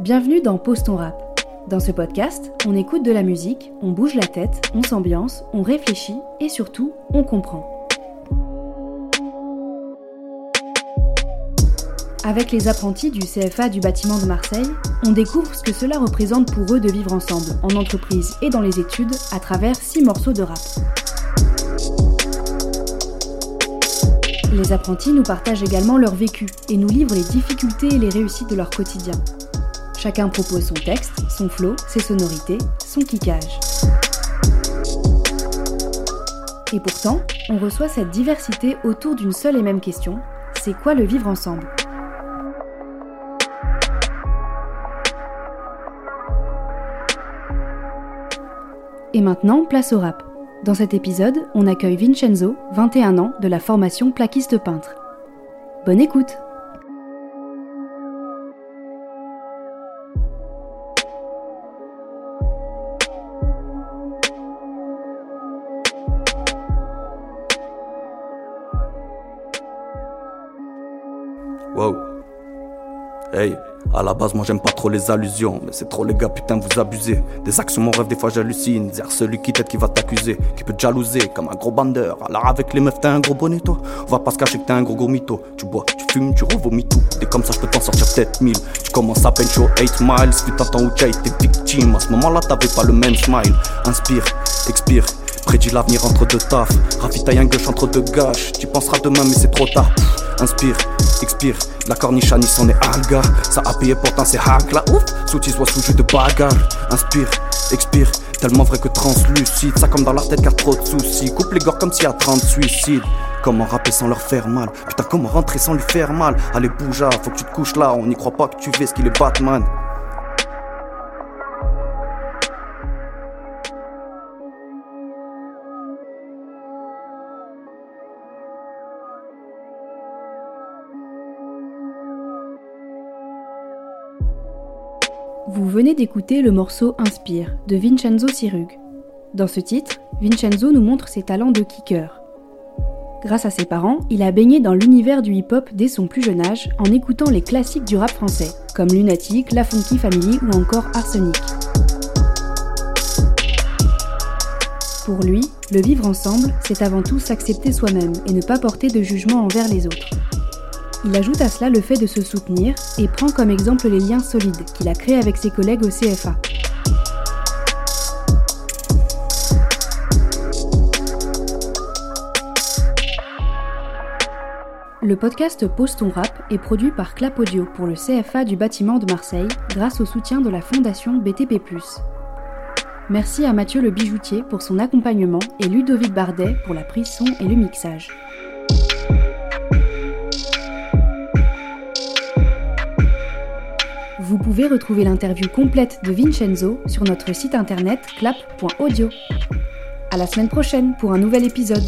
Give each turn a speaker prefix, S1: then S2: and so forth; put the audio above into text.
S1: Bienvenue dans Pose ton rap. Dans ce podcast, on écoute de la musique, on bouge la tête, on s'ambiance, on réfléchit et surtout, on comprend. Avec les apprentis du CFA du bâtiment de Marseille, on découvre ce que cela représente pour eux de vivre ensemble, en entreprise et dans les études, à travers six morceaux de rap. Les apprentis nous partagent également leur vécu et nous livrent les difficultés et les réussites de leur quotidien. Chacun propose son texte, son flow, ses sonorités, son kickage. Et pourtant, on reçoit cette diversité autour d'une seule et même question, c'est quoi le vivre ensemble? Et maintenant, place au rap. Dans cet épisode, on accueille Vincenzo, 21 ans, de la formation plaquiste peintre. Bonne écoute
S2: Wow. Hey, à la base, moi j'aime pas trop les allusions. Mais c'est trop les gars, putain, vous abusez. Des actions, mon rêve, des fois j'hallucine. Dire celui qui t'aide qui va t'accuser, qui peut te jalouser comme un gros bandeur. Alors avec les meufs, t'as un gros bonnet, toi. On va pas se cacher que t'es un gros gros mytho. Tu bois, tu fumes, tu revomis tout. Et comme ça, je peux t'en sortir peut-être mille. Tu commences à peine chaud 8 miles. Fut un temps où tu as été victime. À ce moment-là, t'avais pas le même smile. Inspire, expire. Prédis l'avenir entre deux tafs. Ravitaille un gauche entre deux gâches. Tu penseras demain, mais c'est trop tard. Inspire, expire. La corniche à Nice, est alga. Ça a payé, pourtant c'est hack. La ouf, sous soit sous jus de bagarre. Inspire, expire. Tellement vrai que translucide. Ça comme dans leur tête car trop de soucis. Coupe les gores comme s'il y a 30 suicides. Comment rapper sans leur faire mal? Putain, comment rentrer sans lui faire mal? Allez, bouge faut que tu te couches là. On n'y croit pas que tu fais ce qu'il est Batman.
S1: Vous venez d'écouter le morceau Inspire de Vincenzo Sirug. Dans ce titre, Vincenzo nous montre ses talents de kicker. Grâce à ses parents, il a baigné dans l'univers du hip-hop dès son plus jeune âge en écoutant les classiques du rap français, comme Lunatic, La Funky Family ou encore Arsenic. Pour lui, le vivre ensemble, c'est avant tout s'accepter soi-même et ne pas porter de jugement envers les autres. Il ajoute à cela le fait de se soutenir et prend comme exemple les liens solides qu'il a créés avec ses collègues au CFA. Le podcast Pose ton rap est produit par Clap Audio pour le CFA du bâtiment de Marseille grâce au soutien de la fondation BTP+. Merci à Mathieu le bijoutier pour son accompagnement et Ludovic Bardet pour la prise son et le mixage. Vous pouvez retrouver l'interview complète de Vincenzo sur notre site internet clap.audio. À la semaine prochaine pour un nouvel épisode.